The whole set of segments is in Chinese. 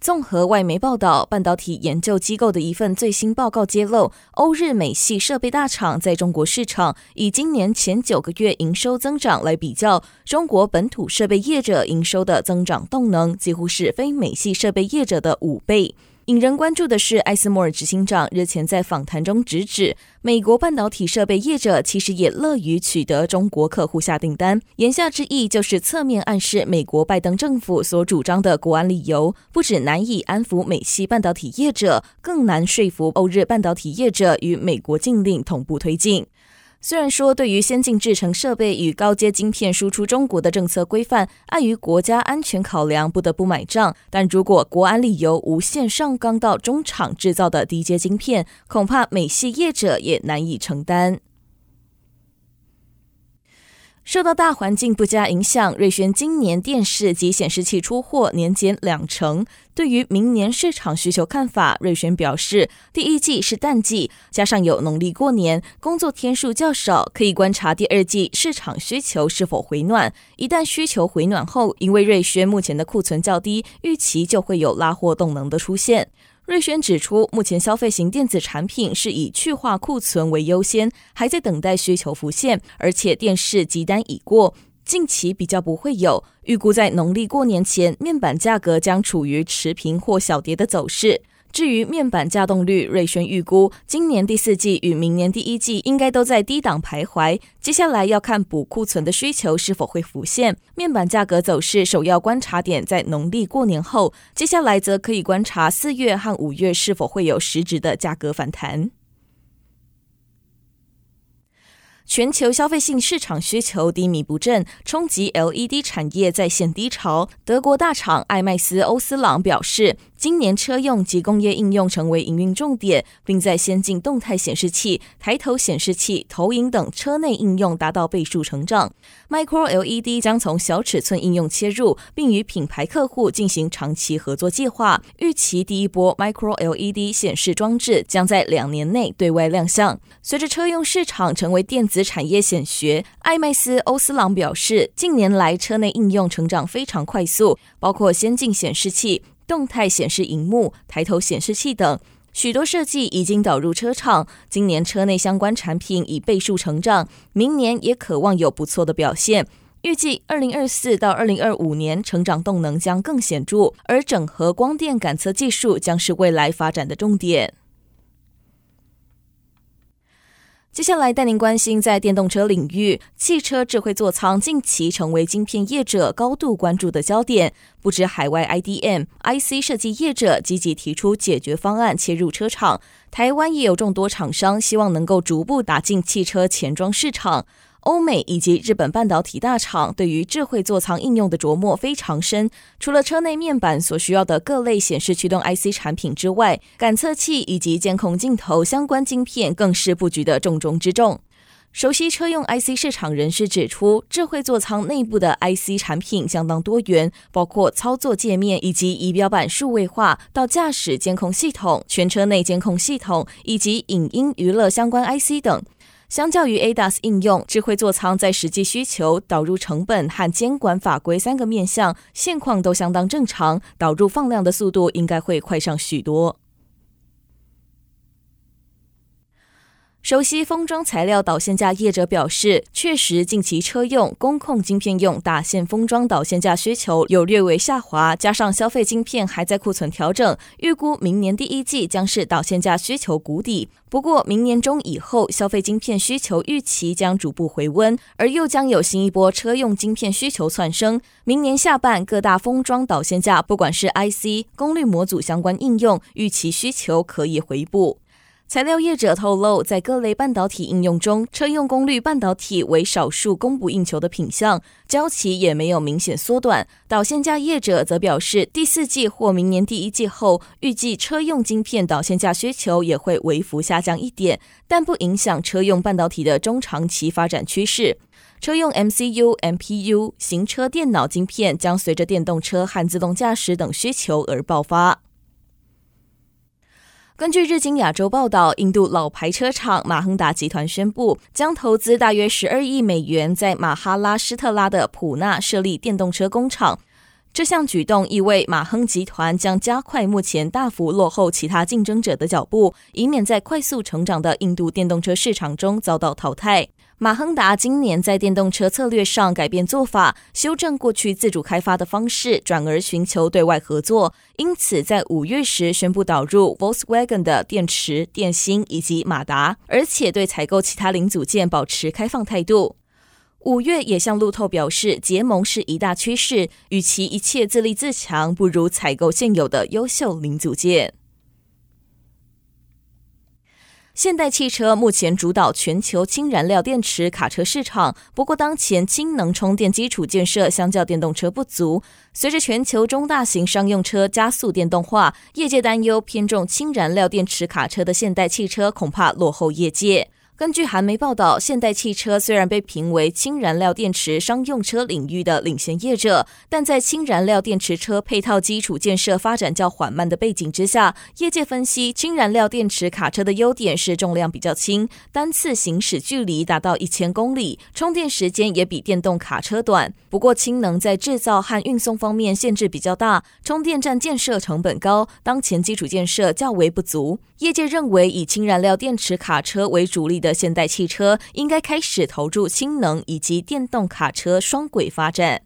综合外媒报道，半导体研究机构的一份最新报告揭露，欧日美系设备大厂在中国市场以今年前九个月营收增长来比较，中国本土设备业者营收的增长动能几乎是非美系设备业者的五倍。引人关注的是，艾斯摩尔执行长日前在访谈中直指，美国半导体设备业者其实也乐于取得中国客户下订单。言下之意就是侧面暗示，美国拜登政府所主张的国安理由，不止难以安抚美系半导体业者，更难说服欧日半导体业者与美国禁令同步推进。虽然说，对于先进制程设备与高阶晶片输出中国的政策规范，碍于国家安全考量，不得不买账。但如果国安理由无限上纲到中厂制造的低阶晶片，恐怕美系业者也难以承担。受到大环境不佳影响，瑞轩今年电视及显示器出货年减两成。对于明年市场需求看法，瑞轩表示，第一季是淡季，加上有农历过年，工作天数较少，可以观察第二季市场需求是否回暖。一旦需求回暖后，因为瑞轩目前的库存较低，预期就会有拉货动能的出现。瑞轩指出，目前消费型电子产品是以去化库存为优先，还在等待需求浮现，而且电视急单已过，近期比较不会有。预估在农历过年前，面板价格将处于持平或小跌的走势。至于面板稼动率，瑞轩预估今年第四季与明年第一季应该都在低档徘徊。接下来要看补库存的需求是否会浮现。面板价格走势首要观察点在农历过年后，接下来则可以观察四月和五月是否会有实质的价格反弹。全球消费性市场需求低迷不振，冲击 LED 产业再现低潮。德国大厂艾麦斯欧司朗表示，今年车用及工业应用成为营运重点，并在先进动态显示器、抬头显示器、投影等车内应用达到倍数成长。Micro LED 将从小尺寸应用切入，并与品牌客户进行长期合作计划。预期第一波 Micro LED 显示装置将在两年内对外亮相。随着车用市场成为电子产业显学，艾麦斯欧斯朗表示，近年来车内应用成长非常快速，包括先进显示器。动态显示荧幕、抬头显示器等许多设计已经导入车厂。今年车内相关产品已倍数成长，明年也渴望有不错的表现。预计二零二四到二零二五年成长动能将更显著，而整合光电感测技术将是未来发展的重点。接下来带您关心，在电动车领域，汽车智慧座舱近期成为晶片业者高度关注的焦点。不止海外 IDM、IC 设计业者积极提出解决方案切入车厂，台湾也有众多厂商希望能够逐步打进汽车前装市场。欧美以及日本半导体大厂对于智慧座舱应用的琢磨非常深。除了车内面板所需要的各类显示驱动 IC 产品之外，感测器以及监控镜头相关晶片更是布局的重中之重。熟悉车用 IC 市场人士指出，智慧座舱内部的 IC 产品相当多元，包括操作界面以及仪表板数位化，到驾驶监控系统、全车内监控系统以及影音娱乐相关 IC 等。相较于 ADAS 应用，智慧座舱在实际需求、导入成本和监管法规三个面向，现况都相当正常，导入放量的速度应该会快上许多。熟悉封装材料导线架业者表示，确实近期车用、工控晶片用打线封装导线架需求有略微下滑，加上消费晶片还在库存调整，预估明年第一季将是导线架需求谷底。不过，明年中以后，消费晶片需求预期将逐步回温，而又将有新一波车用晶片需求窜升。明年下半，各大封装导线架，不管是 IC、功率模组相关应用，预期需求可以回补。材料业者透露，在各类半导体应用中，车用功率半导体为少数供不应求的品项，交期也没有明显缩短。导线架业者则表示，第四季或明年第一季后，预计车用晶片导线架需求也会微幅下降一点，但不影响车用半导体的中长期发展趋势。车用 MCU、MPU、行车电脑晶片将随着电动车和自动驾驶等需求而爆发。根据日经亚洲报道，印度老牌车厂马亨达集团宣布，将投资大约十二亿美元在马哈拉施特拉的普纳设立电动车工厂。这项举动意味马亨集团将加快目前大幅落后其他竞争者的脚步，以免在快速成长的印度电动车市场中遭到淘汰。马亨达今年在电动车策略上改变做法，修正过去自主开发的方式，转而寻求对外合作。因此，在五月时宣布导入 Volkswagen 的电池、电芯以及马达，而且对采购其他零组件保持开放态度。五月也向路透表示，结盟是一大趋势，与其一切自立自强，不如采购现有的优秀零组件。现代汽车目前主导全球氢燃料电池卡车市场，不过当前氢能充电基础建设相较电动车不足。随着全球中大型商用车加速电动化，业界担忧偏重氢燃料电池卡车的现代汽车恐怕落后业界。根据韩媒报道，现代汽车虽然被评为氢燃料电池商用车领域的领先业者，但在氢燃料电池车配套基础建设发展较缓慢的背景之下，业界分析，氢燃料电池卡车的优点是重量比较轻，单次行驶距离达到一千公里，充电时间也比电动卡车短。不过，氢能在制造和运送方面限制比较大，充电站建设成本高，当前基础建设较为不足。业界认为，以氢燃料电池卡车为主力的现代汽车应该开始投入氢能以及电动卡车双轨发展。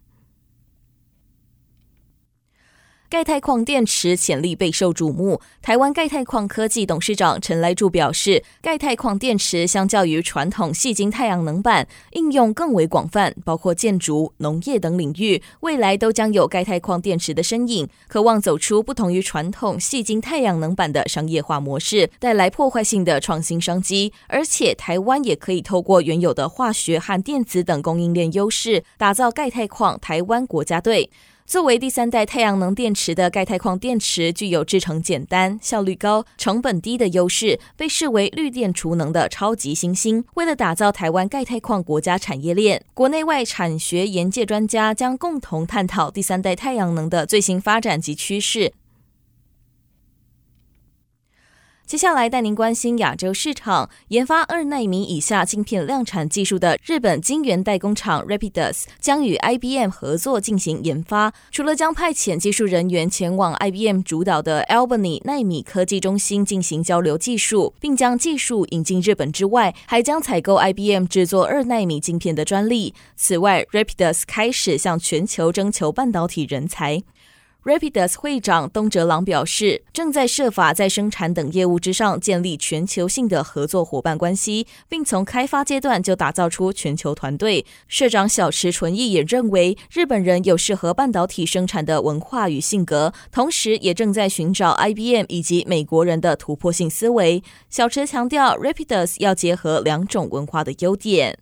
钙钛矿电池潜力备受瞩目。台湾钙钛矿科技董事长陈来柱表示，钙钛矿电池相较于传统细晶太阳能板，应用更为广泛，包括建筑、农业等领域，未来都将有钙钛矿电池的身影。渴望走出不同于传统细晶太阳能板的商业化模式，带来破坏性的创新商机。而且，台湾也可以透过原有的化学和电子等供应链优势，打造钙钛矿台湾国家队。作为第三代太阳能电池的钙钛矿电池，具有制成简单、效率高、成本低的优势，被视为绿电储能的超级新星。为了打造台湾钙钛矿国家产业链，国内外产学研界专家将共同探讨第三代太阳能的最新发展及趋势。接下来带您关心亚洲市场，研发二纳米以下晶片量产技术的日本晶圆代工厂 Rapidus 将与 IBM 合作进行研发。除了将派遣技术人员前往 IBM 主导的 Albany 纳米科技中心进行交流技术，并将技术引进日本之外，还将采购 IBM 制作二纳米晶片的专利。此外，Rapidus 开始向全球征求半导体人才。Rapidus 会长东哲郎表示，正在设法在生产等业务之上建立全球性的合作伙伴关系，并从开发阶段就打造出全球团队。社长小池纯一也认为，日本人有适合半导体生产的文化与性格，同时也正在寻找 IBM 以及美国人的突破性思维。小池强调，Rapidus 要结合两种文化的优点。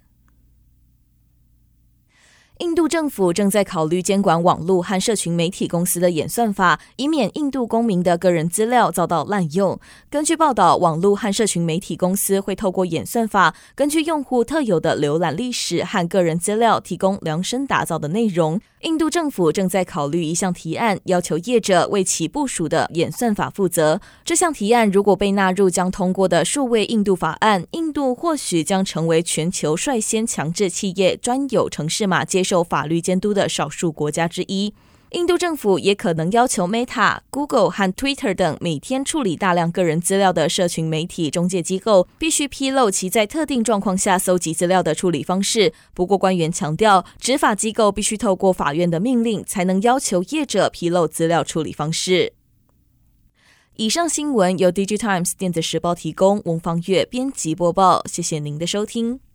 印度政府正在考虑监管网络和社群媒体公司的演算法，以免印度公民的个人资料遭到滥用。根据报道，网络和社群媒体公司会透过演算法，根据用户特有的浏览历史和个人资料，提供量身打造的内容。印度政府正在考虑一项提案，要求业者为其部署的演算法负责。这项提案如果被纳入将通过的数位印度法案，印度或许将成为全球率先强制企业专有程式码接受法律监督的少数国家之一，印度政府也可能要求 Meta、Google 和 Twitter 等每天处理大量个人资料的社群媒体中介机构，必须披露其在特定状况下搜集资料的处理方式。不过，官员强调，执法机构必须透过法院的命令，才能要求业者披露资料处理方式。以上新闻由 DigiTimes 电子时报提供，翁方月编辑播报。谢谢您的收听。